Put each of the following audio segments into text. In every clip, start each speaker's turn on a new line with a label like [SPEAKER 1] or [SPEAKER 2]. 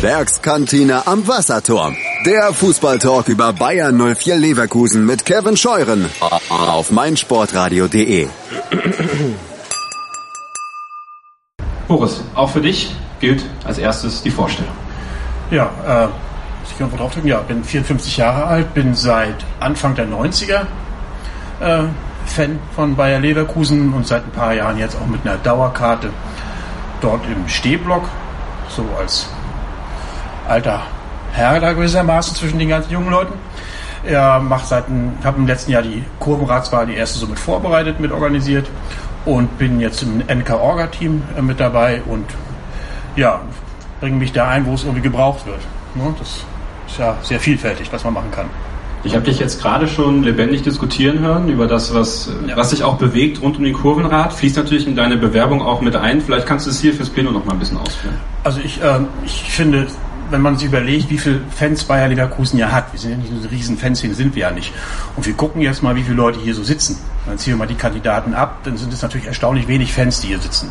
[SPEAKER 1] Werkskantine am Wasserturm. Der Fußballtalk über Bayern 04 Leverkusen mit Kevin Scheuren auf meinsportradio.de.
[SPEAKER 2] Boris, auch für dich gilt als erstes die Vorstellung.
[SPEAKER 3] Ja, äh, ich kann drauf drücken. Ja, bin 54 Jahre alt, bin seit Anfang der 90er äh, Fan von Bayer Leverkusen und seit ein paar Jahren jetzt auch mit einer Dauerkarte dort im Stehblock, so als alter Herr da gewissermaßen zwischen den ganzen jungen Leuten. Er macht seit, habe im letzten Jahr die Kurvenratswahl, die erste so mit vorbereitet, mit organisiert und bin jetzt im NK-Orga-Team äh, mit dabei und ja, bringe mich da ein, wo es irgendwie gebraucht wird. Ne? Das ist ja sehr vielfältig, was man machen kann.
[SPEAKER 2] Ich habe dich jetzt gerade schon lebendig diskutieren hören über das, was, ja. was sich auch bewegt rund um den Kurvenrad. Fließt natürlich in deine Bewerbung auch mit ein. Vielleicht kannst du es hier fürs Plenum noch mal ein bisschen ausführen.
[SPEAKER 3] Also ich, äh, ich finde, wenn man sich überlegt, wie viele Fans Bayer Leverkusen ja hat, wir sind ja nicht so riesen Fanszene, sind wir ja nicht. Und wir gucken jetzt mal, wie viele Leute hier so sitzen. Dann ziehen wir mal die Kandidaten ab, dann sind es natürlich erstaunlich wenig Fans, die hier sitzen.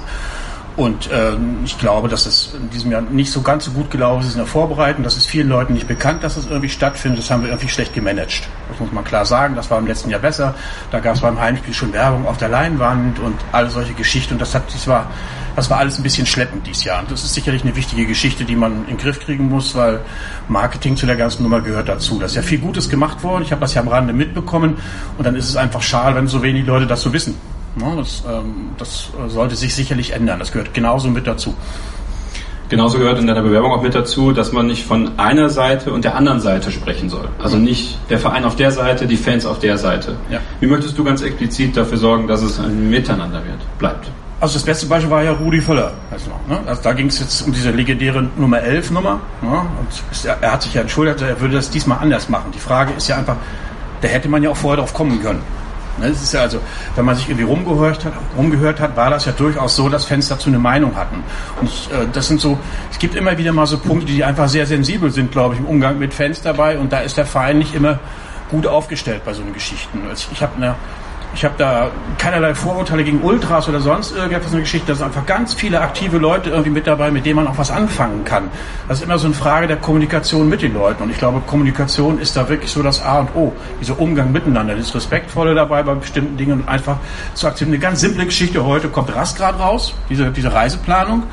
[SPEAKER 3] Und ähm, ich glaube, dass es in diesem Jahr nicht so ganz so gut gelaufen ist in der Vorbereitung. Das ist vielen Leuten nicht bekannt, dass das irgendwie stattfindet. Das haben wir irgendwie schlecht gemanagt. Das muss man klar sagen. Das war im letzten Jahr besser. Da gab es beim Heimspiel schon Werbung auf der Leinwand und alle solche Geschichten. Und das hat, das war, das war alles ein bisschen schleppend dieses Jahr. Und das ist sicherlich eine wichtige Geschichte, die man in den Griff kriegen muss, weil Marketing zu der ganzen Nummer gehört dazu. Da ist ja viel Gutes gemacht worden. Ich habe das ja am Rande mitbekommen. Und dann ist es einfach schade, wenn so wenig Leute das so wissen. Ne, das, ähm, das sollte sich sicherlich ändern. Das gehört genauso mit dazu.
[SPEAKER 2] Genauso gehört in deiner Bewerbung auch mit dazu, dass man nicht von einer Seite und der anderen Seite sprechen soll. Also nicht der Verein auf der Seite, die Fans auf der Seite. Ja. Wie möchtest du ganz explizit dafür sorgen, dass es ein Miteinander wird, bleibt?
[SPEAKER 3] Also das beste Beispiel war ja Rudi Völler. Also, ne? also da ging es jetzt um diese legendäre Nummer 11 Nummer. Ne? Er, er hat sich ja entschuldigt, er würde das diesmal anders machen. Die Frage ist ja einfach, da hätte man ja auch vorher drauf kommen können. Ne, es ist ja also, wenn man sich irgendwie rumgehört hat, rumgehört hat, war das ja durchaus so, dass Fans dazu eine Meinung hatten. Und äh, das sind so, es gibt immer wieder mal so Punkte, die einfach sehr sensibel sind, glaube ich, im Umgang mit Fans dabei. Und da ist der Verein nicht immer gut aufgestellt bei so einen Geschichten. Also ich habe eine ich habe da keinerlei Vorurteile gegen Ultras oder sonst irgendetwas eine Geschichte. Da sind einfach ganz viele aktive Leute irgendwie mit dabei, mit denen man auch was anfangen kann. Das ist immer so eine Frage der Kommunikation mit den Leuten. Und ich glaube, Kommunikation ist da wirklich so das A und O. Dieser Umgang miteinander, das Respektvolle dabei bei bestimmten Dingen und einfach zu akzeptieren. Eine ganz simple Geschichte heute kommt Rastgrad raus, diese, diese Reiseplanung.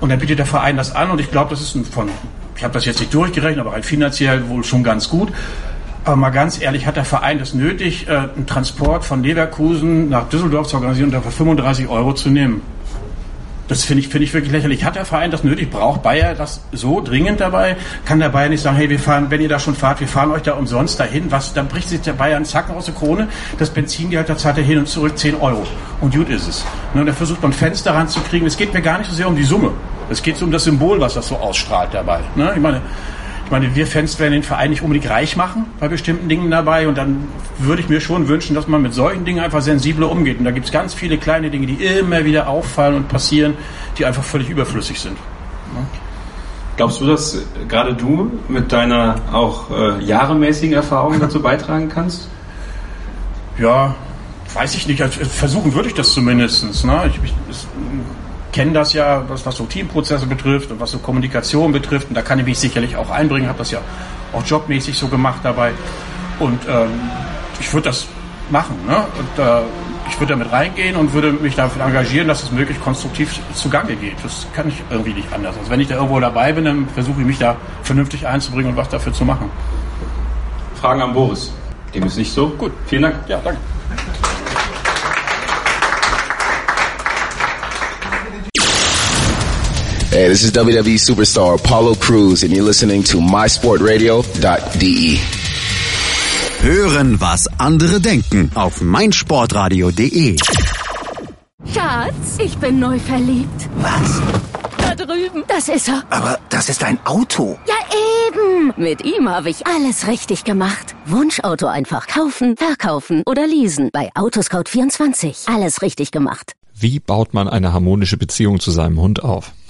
[SPEAKER 3] Und dann bietet der Verein das an und ich glaube, das ist ein von ich habe das jetzt nicht durchgerechnet, aber halt finanziell wohl schon ganz gut. Aber mal ganz ehrlich, hat der Verein das nötig, äh, einen Transport von Leverkusen nach Düsseldorf zu organisieren und dafür 35 Euro zu nehmen? Das finde ich, finde ich wirklich lächerlich. Hat der Verein das nötig? Braucht Bayer das so dringend dabei? Kann der Bayer nicht sagen, hey, wir fahren, wenn ihr da schon fahrt, wir fahren euch da umsonst dahin? Was, dann bricht sich der Bayer einen Zacken aus der Krone. Das Benzingeld, da zahlt er hin und zurück 10 Euro. Und gut ist es. Ne, da versucht man Fans daran zu kriegen. Es geht mir gar nicht so sehr um die Summe. Es geht so um das Symbol, was das so ausstrahlt dabei. Ne? Ich meine, meine, wir Fans werden den Verein nicht unbedingt reich machen bei bestimmten Dingen dabei und dann würde ich mir schon wünschen, dass man mit solchen Dingen einfach sensibler umgeht. Und da gibt es ganz viele kleine Dinge, die immer wieder auffallen und passieren, die einfach völlig überflüssig sind.
[SPEAKER 2] Glaubst du, dass gerade du mit deiner auch äh, jahremäßigen Erfahrung dazu beitragen kannst?
[SPEAKER 3] Ja, weiß ich nicht. Also versuchen würde ich das zumindest. Ne? Ich, ich, kenne das ja, was, was so Teamprozesse betrifft und was so Kommunikation betrifft. Und da kann ich mich sicherlich auch einbringen, habe das ja auch jobmäßig so gemacht dabei. Und ähm, ich würde das machen. Ne? Und äh, ich würde damit reingehen und würde mich dafür engagieren, dass es möglichst konstruktiv zugange geht. Das kann ich irgendwie nicht anders. Also wenn ich da irgendwo dabei bin, dann versuche ich mich da vernünftig einzubringen und was dafür zu machen.
[SPEAKER 2] Fragen an Boris. Dem ist nicht so. Gut. Vielen Dank.
[SPEAKER 3] Ja, danke.
[SPEAKER 4] Hey, this is WWE superstar Apollo Cruz and you're listening to mysportradio.de.
[SPEAKER 1] Hören, was andere denken auf meinsportradio.de.
[SPEAKER 5] Schatz, ich bin neu verliebt.
[SPEAKER 6] Was?
[SPEAKER 5] Da drüben. Das ist er.
[SPEAKER 6] Aber das ist ein Auto.
[SPEAKER 5] Ja, eben. Mit ihm habe ich alles richtig gemacht. Wunschauto einfach kaufen, verkaufen oder leasen. Bei Autoscout24. Alles richtig gemacht.
[SPEAKER 7] Wie baut man eine harmonische Beziehung zu seinem Hund auf?